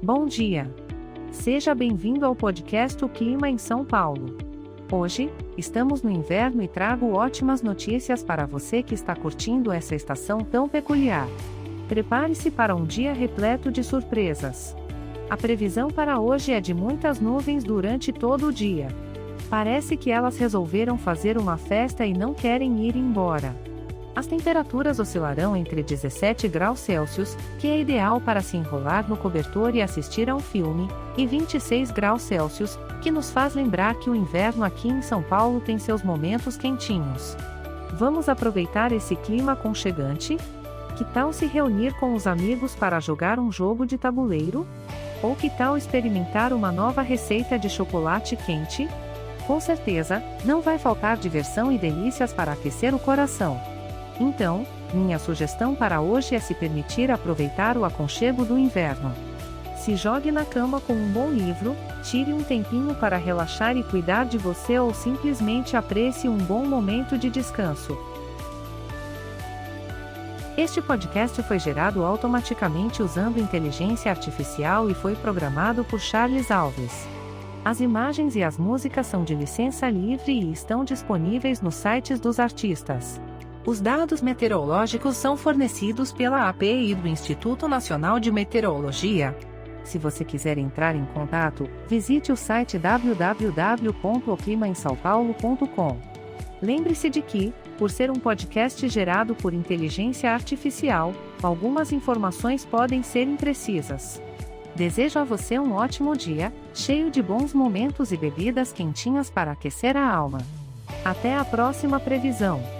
Bom dia. Seja bem-vindo ao podcast O Clima em São Paulo. Hoje, estamos no inverno e trago ótimas notícias para você que está curtindo essa estação tão peculiar. Prepare-se para um dia repleto de surpresas. A previsão para hoje é de muitas nuvens durante todo o dia. Parece que elas resolveram fazer uma festa e não querem ir embora. As temperaturas oscilarão entre 17 graus Celsius, que é ideal para se enrolar no cobertor e assistir a um filme, e 26 graus Celsius, que nos faz lembrar que o inverno aqui em São Paulo tem seus momentos quentinhos. Vamos aproveitar esse clima aconchegante? Que tal se reunir com os amigos para jogar um jogo de tabuleiro? Ou que tal experimentar uma nova receita de chocolate quente? Com certeza, não vai faltar diversão e delícias para aquecer o coração. Então, minha sugestão para hoje é se permitir aproveitar o aconchego do inverno. Se jogue na cama com um bom livro, tire um tempinho para relaxar e cuidar de você ou simplesmente aprecie um bom momento de descanso. Este podcast foi gerado automaticamente usando inteligência artificial e foi programado por Charles Alves. As imagens e as músicas são de licença livre e estão disponíveis nos sites dos artistas. Os dados meteorológicos são fornecidos pela API do Instituto Nacional de Meteorologia. Se você quiser entrar em contato, visite o site www.oclimaemsaopaulo.com. Lembre-se de que, por ser um podcast gerado por inteligência artificial, algumas informações podem ser imprecisas. Desejo a você um ótimo dia, cheio de bons momentos e bebidas quentinhas para aquecer a alma. Até a próxima previsão.